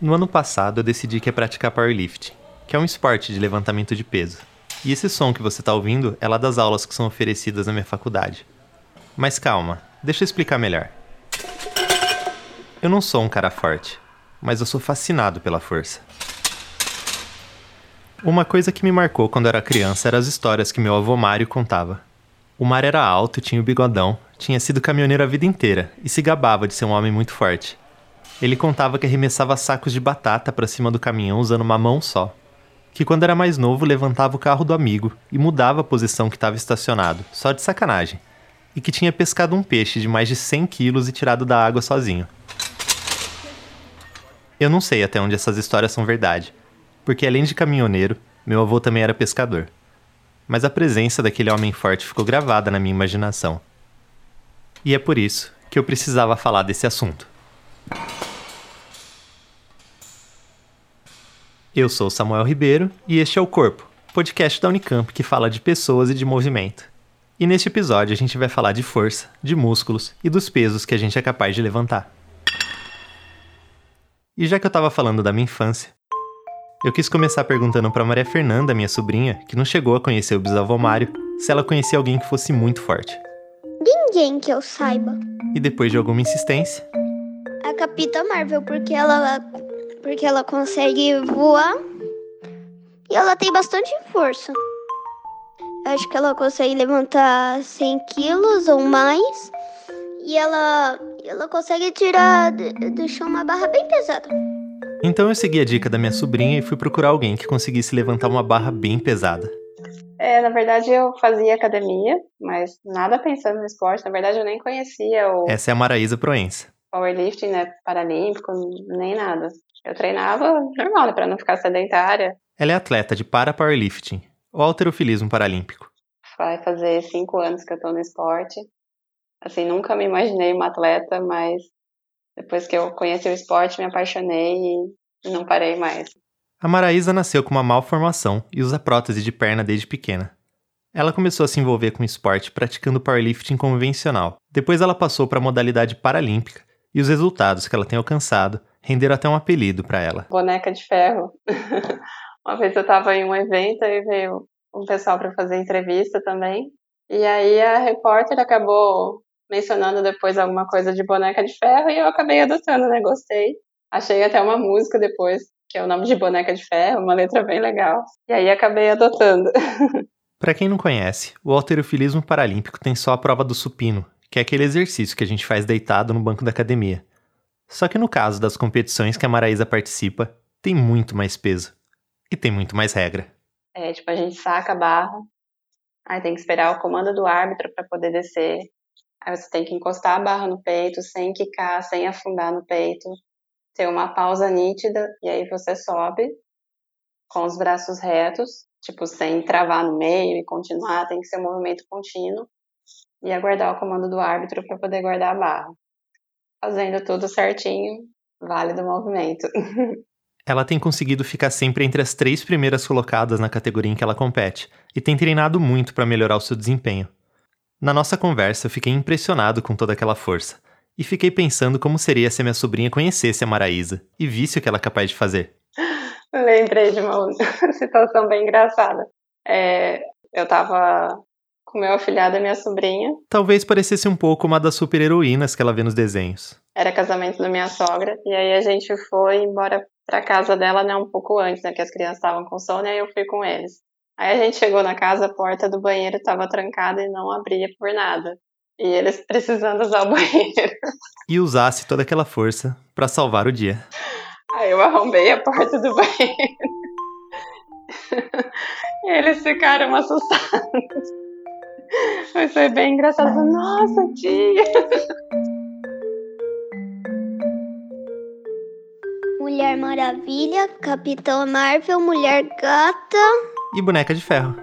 No ano passado, eu decidi que ia praticar powerlifting, que é um esporte de levantamento de peso. E esse som que você está ouvindo é lá das aulas que são oferecidas na minha faculdade. Mas calma, deixa eu explicar melhor. Eu não sou um cara forte, mas eu sou fascinado pela força. Uma coisa que me marcou quando era criança eram as histórias que meu avô Mário contava. O Mário era alto, tinha o bigodão, tinha sido caminhoneiro a vida inteira e se gabava de ser um homem muito forte. Ele contava que arremessava sacos de batata para cima do caminhão usando uma mão só. Que quando era mais novo levantava o carro do amigo e mudava a posição que estava estacionado, só de sacanagem. E que tinha pescado um peixe de mais de 100 quilos e tirado da água sozinho. Eu não sei até onde essas histórias são verdade, porque além de caminhoneiro, meu avô também era pescador. Mas a presença daquele homem forte ficou gravada na minha imaginação. E é por isso que eu precisava falar desse assunto. Eu sou Samuel Ribeiro e este é o Corpo, podcast da Unicamp que fala de pessoas e de movimento. E neste episódio a gente vai falar de força, de músculos e dos pesos que a gente é capaz de levantar. E já que eu estava falando da minha infância, eu quis começar perguntando para Maria Fernanda, minha sobrinha, que não chegou a conhecer o bisavô Mário, se ela conhecia alguém que fosse muito forte. Ninguém que eu saiba. E depois de alguma insistência, A Capitã Marvel, porque ela porque ela consegue voar e ela tem bastante força. Acho que ela consegue levantar 100 quilos ou mais e ela ela consegue tirar do, do chão uma barra bem pesada. Então eu segui a dica da minha sobrinha e fui procurar alguém que conseguisse levantar uma barra bem pesada. É, na verdade eu fazia academia, mas nada pensando no esporte. Na verdade eu nem conhecia o Essa é a Maraísa Proença. powerlifting, né, paralímpico, nem nada. Eu treinava normal, né, para não ficar sedentária. Ela é atleta de para powerlifting, ou alterofilismo paralímpico. Vai fazer cinco anos que eu tô no esporte. Assim, nunca me imaginei uma atleta, mas depois que eu conheci o esporte, me apaixonei e não parei mais. A Maraísa nasceu com uma malformação e usa prótese de perna desde pequena. Ela começou a se envolver com o esporte praticando powerlifting convencional. Depois ela passou para a modalidade paralímpica e os resultados que ela tem alcançado renderam até um apelido para ela. Boneca de ferro. uma vez eu tava em um evento e veio um pessoal para fazer entrevista também. E aí a repórter acabou mencionando depois alguma coisa de boneca de ferro e eu acabei adotando, né? Gostei. Achei até uma música depois, que é o nome de Boneca de Ferro, uma letra bem legal. E aí acabei adotando. Para quem não conhece, o alterofilismo paralímpico tem só a prova do supino, que é aquele exercício que a gente faz deitado no banco da academia. Só que no caso das competições que a Maraísa participa, tem muito mais peso. E tem muito mais regra. É, tipo, a gente saca a barra, aí tem que esperar o comando do árbitro para poder descer. Aí você tem que encostar a barra no peito, sem quicar, sem afundar no peito. Ter uma pausa nítida, e aí você sobe com os braços retos, tipo, sem travar no meio e continuar, tem que ser um movimento contínuo. E aguardar o comando do árbitro para poder guardar a barra. Fazendo tudo certinho, válido o movimento. Ela tem conseguido ficar sempre entre as três primeiras colocadas na categoria em que ela compete e tem treinado muito para melhorar o seu desempenho. Na nossa conversa, eu fiquei impressionado com toda aquela força e fiquei pensando como seria se a minha sobrinha conhecesse a Maraísa e visse o que ela é capaz de fazer. Lembrei de uma situação bem engraçada. É, eu tava com meu afilhado e minha sobrinha. Talvez parecesse um pouco uma das super-heroínas que ela vê nos desenhos. Era casamento da minha sogra. E aí a gente foi embora pra casa dela, né, um pouco antes, né, que as crianças estavam com sono, e aí eu fui com eles. Aí a gente chegou na casa, a porta do banheiro estava trancada e não abria por nada. E eles precisando usar o banheiro. E usasse toda aquela força para salvar o dia. Aí eu arrombei a porta do banheiro. E eles ficaram assustados. Mas foi bem engraçado. Nossa, tia! Mulher Maravilha, Capitão Marvel, Mulher Gata. E boneca de ferro.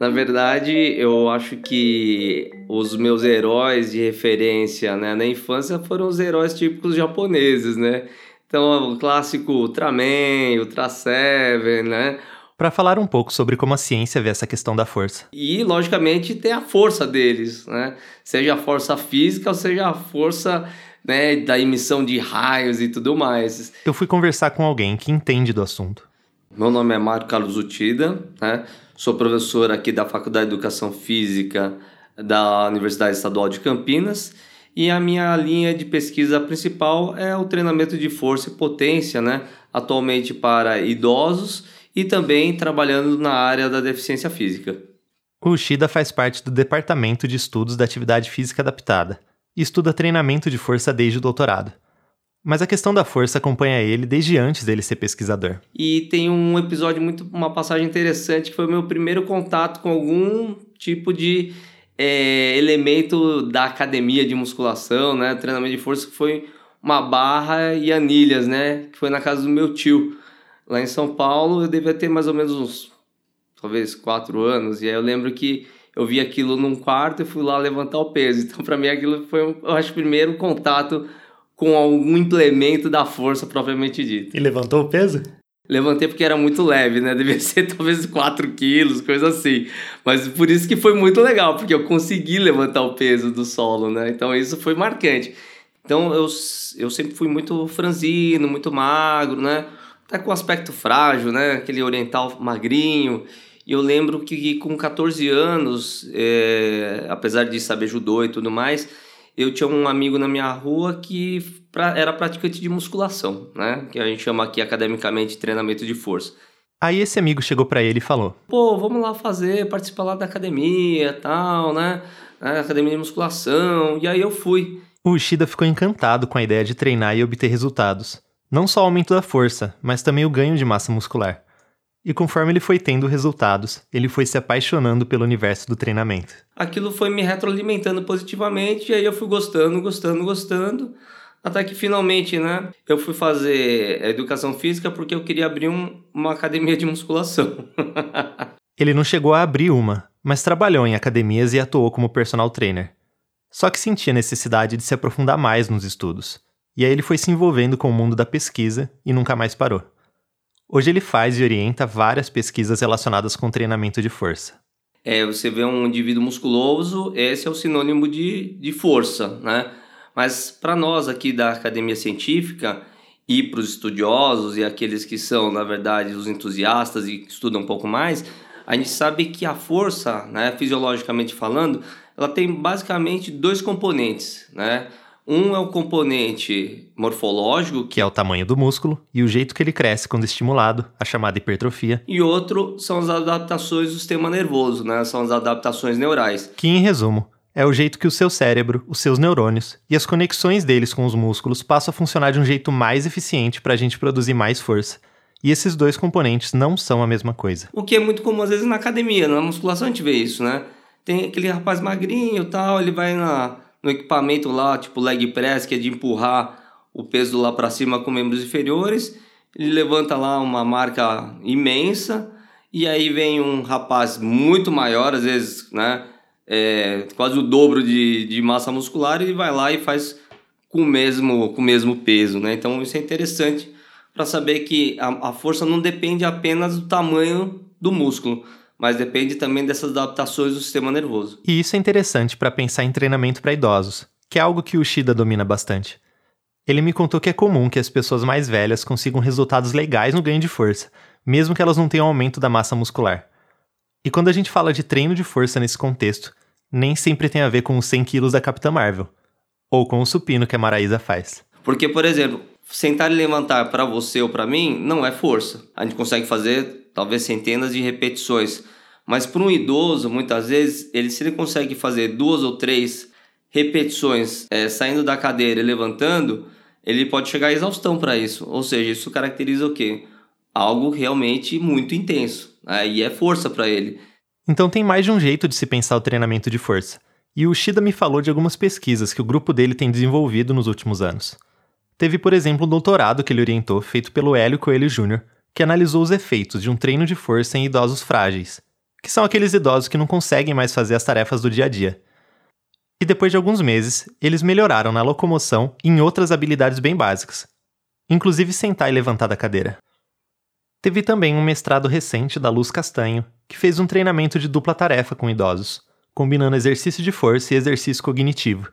Na verdade, eu acho que os meus heróis de referência né, na infância foram os heróis típicos japoneses, né? Então, o clássico Ultraman, Ultra Seven, né? para falar um pouco sobre como a ciência vê essa questão da força. E, logicamente, tem a força deles, né? Seja a força física ou seja a força né, da emissão de raios e tudo mais. Eu fui conversar com alguém que entende do assunto. Meu nome é Mário Carlos Utida, né? sou professor aqui da Faculdade de Educação Física da Universidade Estadual de Campinas e a minha linha de pesquisa principal é o treinamento de força e potência, né? atualmente para idosos e também trabalhando na área da deficiência física. O Ushida faz parte do Departamento de Estudos da Atividade Física Adaptada e estuda treinamento de força desde o doutorado. Mas a questão da força acompanha ele desde antes dele ser pesquisador. E tem um episódio muito, uma passagem interessante que foi o meu primeiro contato com algum tipo de é, elemento da academia de musculação, né, treinamento de força, que foi uma barra e anilhas, né, que foi na casa do meu tio lá em São Paulo. Eu devia ter mais ou menos uns, talvez quatro anos. E aí eu lembro que eu vi aquilo num quarto e fui lá levantar o peso. Então, para mim, aquilo foi, eu acho, o primeiro contato com algum implemento da força propriamente dito. E levantou o peso? Levantei porque era muito leve, né? Devia ser talvez 4 quilos, coisa assim. Mas por isso que foi muito legal, porque eu consegui levantar o peso do solo, né? Então isso foi marcante. Então eu, eu sempre fui muito franzino, muito magro, né? Até com aspecto frágil, né? Aquele oriental magrinho. E eu lembro que com 14 anos, é, apesar de saber judô e tudo mais, eu tinha um amigo na minha rua que pra, era praticante de musculação, né? Que a gente chama aqui academicamente de treinamento de força. Aí esse amigo chegou para ele e falou: Pô, vamos lá fazer, participar lá da academia tal, né? Academia de musculação. E aí eu fui. O Ushida ficou encantado com a ideia de treinar e obter resultados. Não só o aumento da força, mas também o ganho de massa muscular. E conforme ele foi tendo resultados, ele foi se apaixonando pelo universo do treinamento. Aquilo foi me retroalimentando positivamente, e aí eu fui gostando, gostando, gostando, até que finalmente, né, eu fui fazer educação física porque eu queria abrir um, uma academia de musculação. ele não chegou a abrir uma, mas trabalhou em academias e atuou como personal trainer. Só que sentia necessidade de se aprofundar mais nos estudos. E aí ele foi se envolvendo com o mundo da pesquisa e nunca mais parou. Hoje ele faz e orienta várias pesquisas relacionadas com treinamento de força. É, você vê um indivíduo musculoso, esse é o sinônimo de, de força, né? Mas para nós aqui da academia científica e para os estudiosos e aqueles que são, na verdade, os entusiastas e estudam um pouco mais, a gente sabe que a força, né, fisiologicamente falando, ela tem basicamente dois componentes, né? Um é o componente morfológico, que é o tamanho do músculo e o jeito que ele cresce quando estimulado, a chamada hipertrofia. E outro são as adaptações do sistema nervoso, né? São as adaptações neurais. Que, em resumo, é o jeito que o seu cérebro, os seus neurônios e as conexões deles com os músculos passam a funcionar de um jeito mais eficiente para a gente produzir mais força. E esses dois componentes não são a mesma coisa. O que é muito comum às vezes na academia, na musculação a gente vê isso, né? Tem aquele rapaz magrinho tal, ele vai na no equipamento lá, tipo leg press, que é de empurrar o peso lá para cima com membros inferiores. Ele levanta lá uma marca imensa e aí vem um rapaz muito maior, às vezes, né, é, quase o dobro de, de massa muscular e vai lá e faz com o mesmo, com o mesmo peso, né? Então isso é interessante para saber que a, a força não depende apenas do tamanho do músculo, mas depende também dessas adaptações do sistema nervoso. E isso é interessante para pensar em treinamento para idosos, que é algo que o Shida domina bastante. Ele me contou que é comum que as pessoas mais velhas consigam resultados legais no ganho de força, mesmo que elas não tenham aumento da massa muscular. E quando a gente fala de treino de força nesse contexto, nem sempre tem a ver com os 100 quilos da Capitã Marvel, ou com o supino que a Maraísa faz. Porque, por exemplo, sentar e levantar para você ou para mim não é força. A gente consegue fazer talvez centenas de repetições. Mas para um idoso, muitas vezes, ele se ele consegue fazer duas ou três repetições é, saindo da cadeira e levantando, ele pode chegar à exaustão para isso. Ou seja, isso caracteriza o quê? Algo realmente muito intenso. Né? E é força para ele. Então tem mais de um jeito de se pensar o treinamento de força. E o Shida me falou de algumas pesquisas que o grupo dele tem desenvolvido nos últimos anos. Teve, por exemplo, um doutorado que ele orientou, feito pelo Hélio Coelho Jr., que analisou os efeitos de um treino de força em idosos frágeis, que são aqueles idosos que não conseguem mais fazer as tarefas do dia a dia. E depois de alguns meses, eles melhoraram na locomoção e em outras habilidades bem básicas, inclusive sentar e levantar da cadeira. Teve também um mestrado recente da Luz Castanho, que fez um treinamento de dupla tarefa com idosos, combinando exercício de força e exercício cognitivo.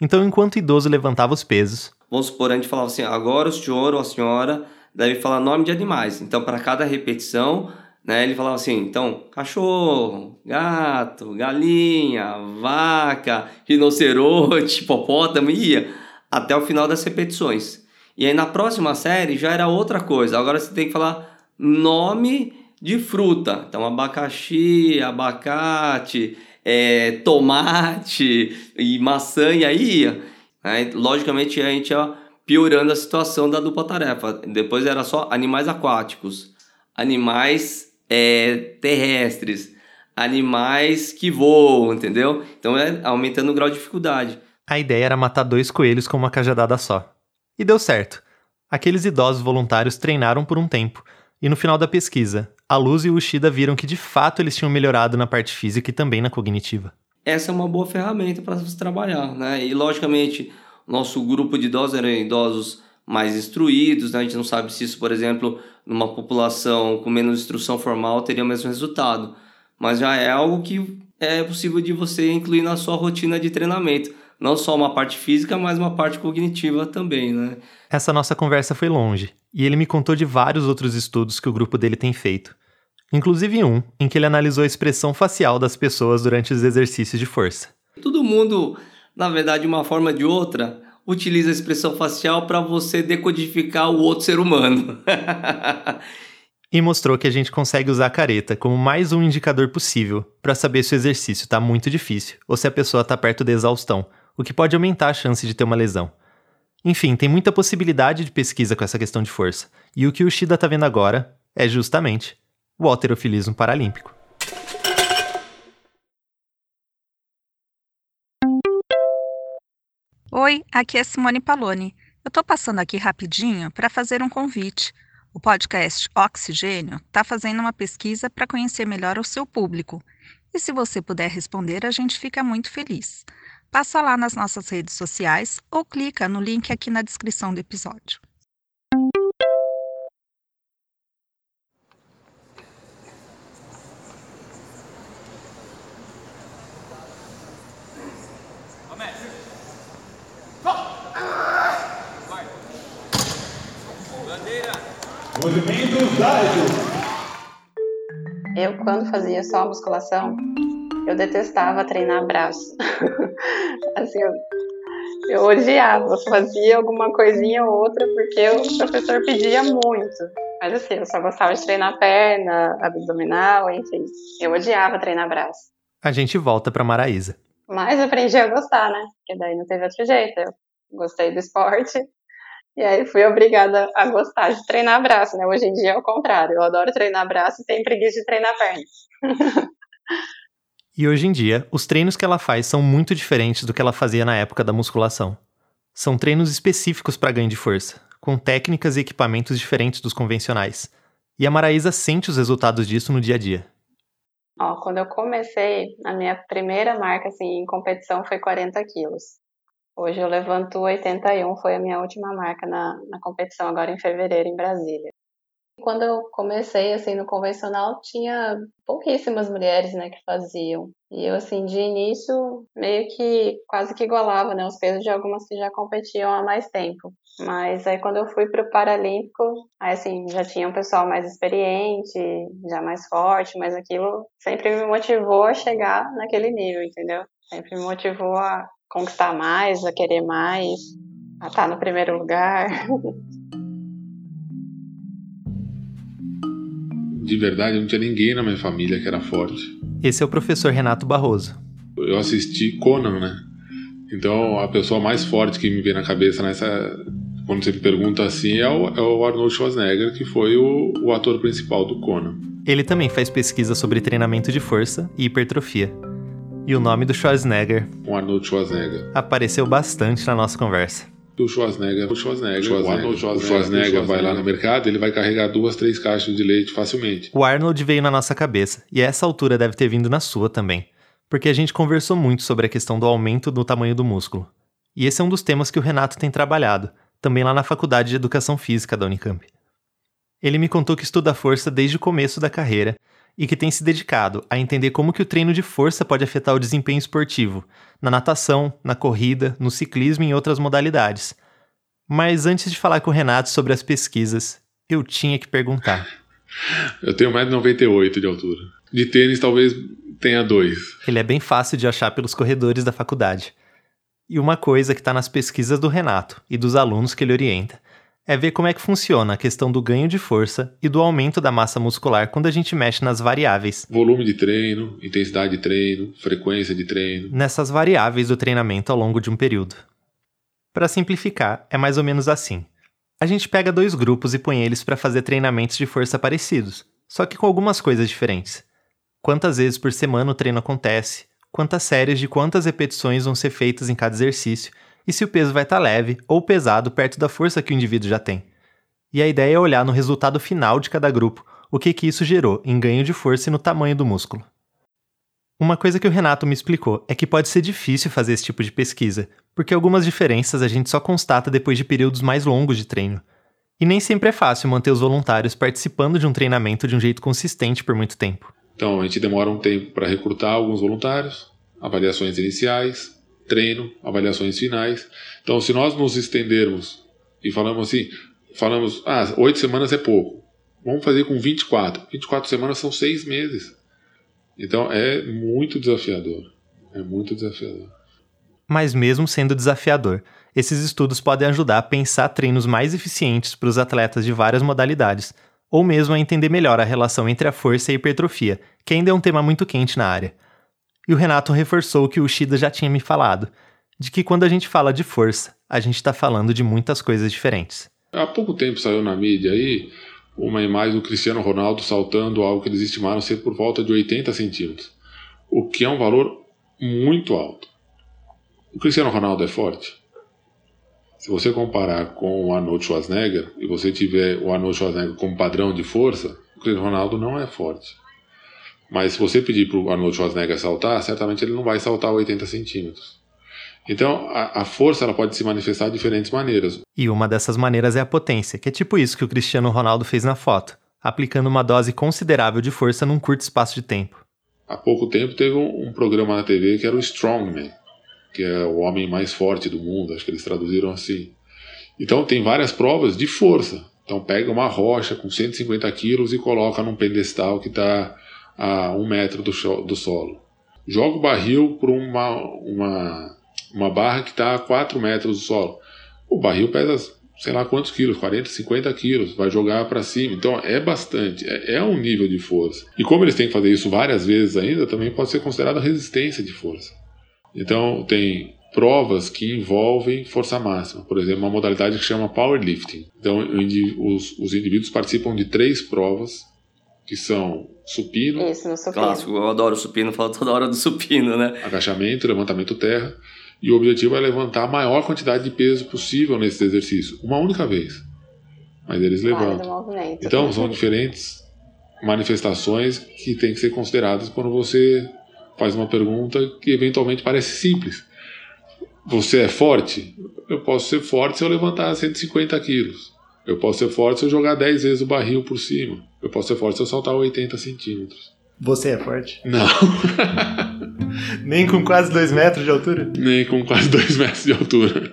Então, enquanto o idoso levantava os pesos. Vamos supor, a gente falava assim: agora o senhor ou a senhora deve falar nome de animais. Então, para cada repetição, né, ele falava assim: então, cachorro, gato, galinha, vaca, rinoceronte, hipopótamo, ia até o final das repetições. E aí na próxima série já era outra coisa. Agora você tem que falar nome de fruta. Então, abacaxi, abacate, é, tomate e maçã, e aí ia. Né? Logicamente, a gente ia piorando a situação da dupla tarefa. Depois era só animais aquáticos, animais é, terrestres, animais que voam, entendeu? Então é aumentando o grau de dificuldade. A ideia era matar dois coelhos com uma cajadada só. E deu certo. Aqueles idosos voluntários treinaram por um tempo, e no final da pesquisa, a Luz e o Ushida viram que de fato eles tinham melhorado na parte física e também na cognitiva. Essa é uma boa ferramenta para se trabalhar, né? E logicamente, nosso grupo de idosos eram idosos mais instruídos, né? A gente não sabe se isso, por exemplo, numa população com menos instrução formal teria o mesmo resultado. Mas já é algo que é possível de você incluir na sua rotina de treinamento. Não só uma parte física, mas uma parte cognitiva também, né? Essa nossa conversa foi longe, e ele me contou de vários outros estudos que o grupo dele tem feito. Inclusive um em que ele analisou a expressão facial das pessoas durante os exercícios de força. Todo mundo, na verdade, de uma forma ou de outra, utiliza a expressão facial para você decodificar o outro ser humano. e mostrou que a gente consegue usar a careta como mais um indicador possível para saber se o exercício está muito difícil ou se a pessoa está perto da exaustão, o que pode aumentar a chance de ter uma lesão. Enfim, tem muita possibilidade de pesquisa com essa questão de força, e o que o Shida está vendo agora é justamente o alterofilismo paralímpico. Oi, aqui é Simone Paloni. Eu estou passando aqui rapidinho para fazer um convite. O podcast Oxigênio está fazendo uma pesquisa para conhecer melhor o seu público. E se você puder responder, a gente fica muito feliz. Passa lá nas nossas redes sociais ou clica no link aqui na descrição do episódio. Quando fazia só musculação, eu detestava treinar braço. assim, eu, eu odiava, fazia alguma coisinha ou outra porque o professor pedia muito. Mas assim, eu só gostava de treinar perna, abdominal, enfim. Eu odiava treinar braço. A gente volta para Maraísa. Mas aprendi a gostar, né? Porque daí não teve outro jeito. Eu gostei do esporte. E aí fui obrigada a gostar de treinar braço, né? Hoje em dia é o contrário. Eu adoro treinar braço e tenho preguiça de treinar perna. E hoje em dia, os treinos que ela faz são muito diferentes do que ela fazia na época da musculação. São treinos específicos para ganho de força, com técnicas e equipamentos diferentes dos convencionais. E a Maraísa sente os resultados disso no dia a dia. Ó, quando eu comecei, a minha primeira marca assim, em competição foi 40 quilos. Hoje eu levanto 81, foi a minha última marca na, na competição, agora em fevereiro, em Brasília. Quando eu comecei, assim, no convencional, tinha pouquíssimas mulheres, né, que faziam. E eu, assim, de início, meio que quase que igualava, né, os pesos de algumas que já competiam há mais tempo. Mas aí quando eu fui pro Paralímpico, aí, assim, já tinha um pessoal mais experiente, já mais forte, mas aquilo sempre me motivou a chegar naquele nível, entendeu? Sempre me motivou a conquistar mais, a querer mais, a estar no primeiro lugar. de verdade, não tinha ninguém na minha família que era forte. Esse é o professor Renato Barroso. Eu assisti Conan, né? Então, a pessoa mais forte que me vem na cabeça nessa. Quando você me pergunta assim, é o, é o Arnold Schwarzenegger, que foi o, o ator principal do Conan. Ele também faz pesquisa sobre treinamento de força e hipertrofia. E o nome do Schwarzenegger, o Arnold Schwarzenegger, apareceu bastante na nossa conversa o Schwarzenegger, o Schwarzenegger, Schwarzenegger, o Arnold Schwarzenegger, o Schwarzenegger vai lá no mercado, ele vai carregar duas, três caixas de leite facilmente. O Arnold veio na nossa cabeça, e a essa altura deve ter vindo na sua também, porque a gente conversou muito sobre a questão do aumento do tamanho do músculo. E esse é um dos temas que o Renato tem trabalhado, também lá na Faculdade de Educação Física da Unicamp. Ele me contou que estuda força desde o começo da carreira e que tem se dedicado a entender como que o treino de força pode afetar o desempenho esportivo, na natação, na corrida, no ciclismo e em outras modalidades. Mas antes de falar com o Renato sobre as pesquisas, eu tinha que perguntar. Eu tenho 1,98m de altura. De tênis talvez tenha dois. Ele é bem fácil de achar pelos corredores da faculdade. E uma coisa que está nas pesquisas do Renato e dos alunos que ele orienta é ver como é que funciona a questão do ganho de força e do aumento da massa muscular quando a gente mexe nas variáveis. Volume de treino, intensidade de treino, frequência de treino. Nessas variáveis do treinamento ao longo de um período. Para simplificar, é mais ou menos assim. A gente pega dois grupos e põe eles para fazer treinamentos de força parecidos, só que com algumas coisas diferentes. Quantas vezes por semana o treino acontece, quantas séries de quantas repetições vão ser feitas em cada exercício e se o peso vai estar tá leve ou pesado perto da força que o indivíduo já tem. E a ideia é olhar no resultado final de cada grupo o que, que isso gerou em ganho de força e no tamanho do músculo. Uma coisa que o Renato me explicou é que pode ser difícil fazer esse tipo de pesquisa, porque algumas diferenças a gente só constata depois de períodos mais longos de treino. E nem sempre é fácil manter os voluntários participando de um treinamento de um jeito consistente por muito tempo. Então, a gente demora um tempo para recrutar alguns voluntários, avaliações iniciais, treino, avaliações finais. Então, se nós nos estendermos e falamos assim, falamos, ah, oito semanas é pouco, vamos fazer com 24. 24 semanas são seis meses. Então, é muito desafiador. É muito desafiador. Mas, mesmo sendo desafiador, esses estudos podem ajudar a pensar treinos mais eficientes para os atletas de várias modalidades, ou mesmo a entender melhor a relação entre a força e a hipertrofia, que ainda é um tema muito quente na área. E o Renato reforçou o que o Shida já tinha me falado, de que quando a gente fala de força, a gente está falando de muitas coisas diferentes. Há pouco tempo saiu na mídia aí uma imagem do Cristiano Ronaldo saltando algo que eles estimaram ser por volta de 80 centímetros, o que é um valor muito alto. O Cristiano Ronaldo é forte? Se você comparar com o Arnold Schwarzenegger e você tiver o Arnold Schwarzenegger como padrão de força, o Cristiano Ronaldo não é forte. Mas se você pedir para o Arnold Schwarzenegger saltar, certamente ele não vai saltar 80 centímetros. Então, a, a, força ela pode se manifestar de diferentes maneiras. E uma dessas maneiras é a potência, que é tipo isso que o Cristiano Ronaldo fez na foto, aplicando uma dose considerável de força num curto espaço de tempo. Há pouco tempo teve um, um programa na TV que era o Strongman, que é o homem mais forte do mundo, acho que eles traduziram assim. Então, tem várias provas de força. Então, pega uma rocha com 150 quilos e coloca num pedestal que está a um metro do, do solo. Joga o barril por uma, uma, uma barra que está a 4 metros do solo. O barril pesa sei lá quantos quilos, 40, 50 quilos, vai jogar para cima. Então é bastante, é, é, um nível de força. E como eles têm que fazer isso várias vezes ainda, também pode ser considerada resistência de força. Então tem provas que envolvem força máxima, por exemplo, uma modalidade que chama powerlifting. Então os, os indivíduos participam de três provas que são supino. Isso, no supino. Clássico, eu adoro supino, falo toda hora do supino, né? Agachamento, levantamento terra. E o objetivo é levantar a maior quantidade de peso possível nesse exercício, uma única vez. Mas eles levantam. Então, são diferentes manifestações que têm que ser consideradas quando você faz uma pergunta que eventualmente parece simples. Você é forte? Eu posso ser forte se eu levantar 150 quilos. Eu posso ser forte se eu jogar 10 vezes o barril por cima. Eu posso ser forte se eu saltar 80 centímetros. Você é forte? Não. Nem com quase 2 metros de altura? Nem com quase 2 metros de altura.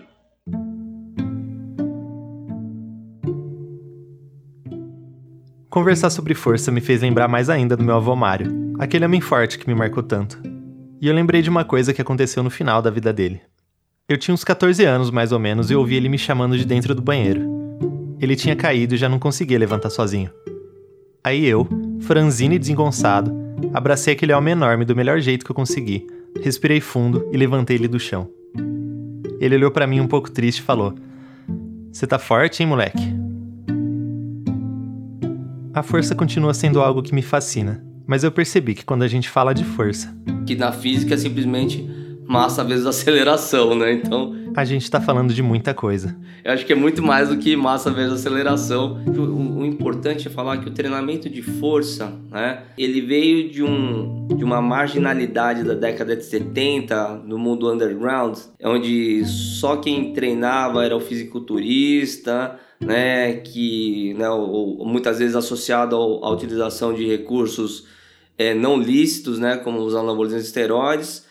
Conversar sobre força me fez lembrar mais ainda do meu avô Mário, aquele homem forte que me marcou tanto. E eu lembrei de uma coisa que aconteceu no final da vida dele. Eu tinha uns 14 anos mais ou menos e ouvi ele me chamando de dentro do banheiro. Ele tinha caído e já não conseguia levantar sozinho. Aí eu, franzino e desengonçado, abracei aquele homem enorme do melhor jeito que eu consegui, respirei fundo e levantei ele do chão. Ele olhou para mim um pouco triste e falou: Você tá forte, hein, moleque? A força continua sendo algo que me fascina, mas eu percebi que quando a gente fala de força. Que na física é simplesmente massa vezes aceleração, né? Então. A gente está falando de muita coisa. Eu acho que é muito mais do que massa vezes aceleração. O, o, importante é falar que o treinamento de força, né? Ele veio de, um, de uma marginalidade da década de 70 no mundo underground, onde só quem treinava era o fisiculturista, né, que né, ou, ou muitas vezes associado ao, à utilização de recursos é, não lícitos, né, como os anabolizantes esteroides,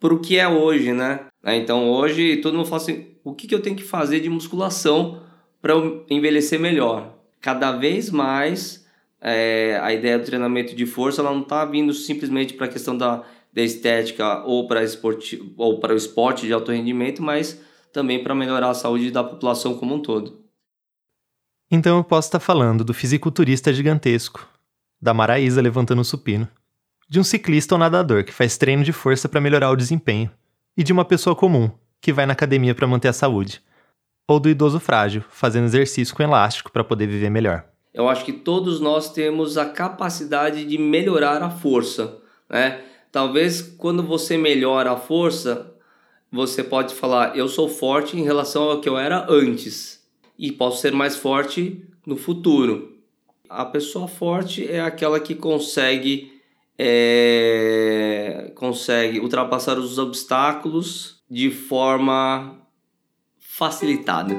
para o que é hoje, né? Então hoje todo mundo fala assim, o que, que eu tenho que fazer de musculação para envelhecer melhor? Cada vez mais é, a ideia do treinamento de força ela não está vindo simplesmente para a questão da, da estética ou para o esporte de alto rendimento, mas também para melhorar a saúde da população como um todo. Então eu posso estar falando do fisiculturista gigantesco, da Maraísa levantando o supino, de um ciclista ou nadador que faz treino de força para melhorar o desempenho, e de uma pessoa comum que vai na academia para manter a saúde, ou do idoso frágil fazendo exercício com elástico para poder viver melhor. Eu acho que todos nós temos a capacidade de melhorar a força, né? Talvez quando você melhora a força, você pode falar: eu sou forte em relação ao que eu era antes e posso ser mais forte no futuro. A pessoa forte é aquela que consegue é, consegue ultrapassar os obstáculos de forma facilitada.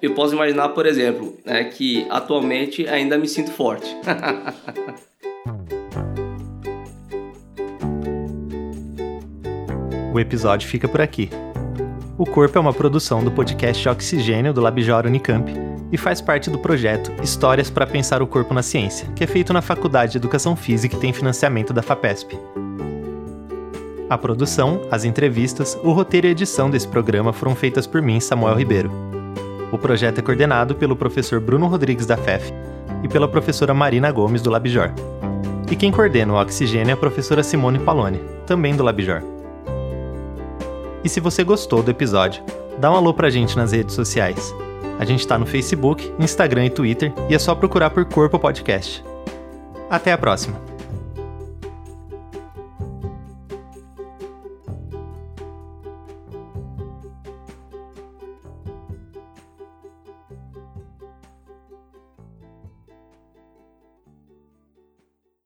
Eu posso imaginar, por exemplo, né, que atualmente ainda me sinto forte. o episódio fica por aqui. O Corpo é uma produção do podcast Oxigênio do Labjor Unicamp e faz parte do projeto Histórias para Pensar o Corpo na Ciência, que é feito na Faculdade de Educação Física e tem financiamento da FAPESP. A produção, as entrevistas, o roteiro e a edição desse programa foram feitas por mim, Samuel Ribeiro. O projeto é coordenado pelo professor Bruno Rodrigues da FEF e pela professora Marina Gomes do Labjor. E quem coordena o Oxigênio é a professora Simone Palone, também do Labjor. E se você gostou do episódio, dá um alô pra gente nas redes sociais. A gente tá no Facebook, Instagram e Twitter e é só procurar por Corpo Podcast. Até a próxima!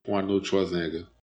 com Arnold Schwarzenegger.